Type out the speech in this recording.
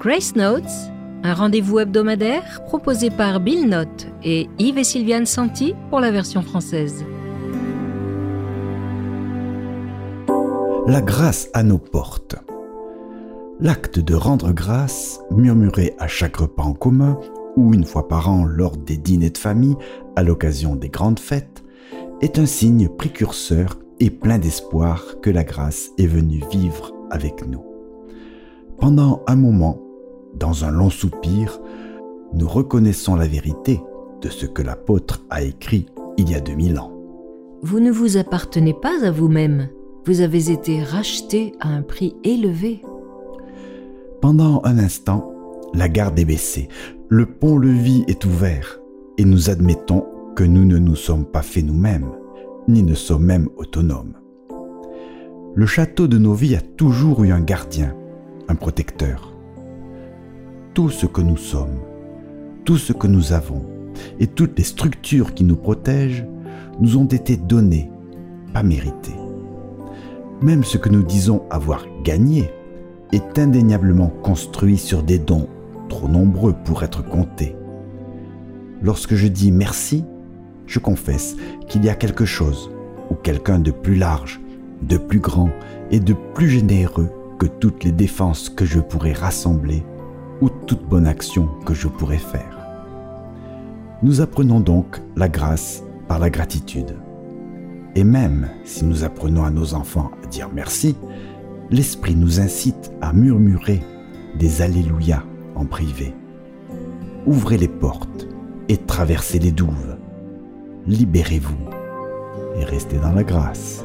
Grace Notes, un rendez-vous hebdomadaire proposé par Bill Note et Yves et Sylviane Santi pour la version française. La grâce à nos portes. L'acte de rendre grâce, murmuré à chaque repas en commun ou une fois par an lors des dîners de famille à l'occasion des grandes fêtes, est un signe précurseur et plein d'espoir que la grâce est venue vivre avec nous. Pendant un moment, dans un long soupir, nous reconnaissons la vérité de ce que l'apôtre a écrit il y a 2000 ans. Vous ne vous appartenez pas à vous-même, vous avez été racheté à un prix élevé. Pendant un instant, la garde est baissée, le pont-levis est ouvert, et nous admettons que nous ne nous sommes pas faits nous-mêmes, ni ne sommes même autonomes. Le château de nos vies a toujours eu un gardien, un protecteur. Tout ce que nous sommes, tout ce que nous avons et toutes les structures qui nous protègent nous ont été données, pas méritées. Même ce que nous disons avoir gagné est indéniablement construit sur des dons trop nombreux pour être comptés. Lorsque je dis merci, je confesse qu'il y a quelque chose ou quelqu'un de plus large, de plus grand et de plus généreux que toutes les défenses que je pourrais rassembler ou toute bonne action que je pourrais faire. Nous apprenons donc la grâce par la gratitude. Et même si nous apprenons à nos enfants à dire merci, l'Esprit nous incite à murmurer des Alléluia en privé. Ouvrez les portes et traversez les douves. Libérez-vous et restez dans la grâce.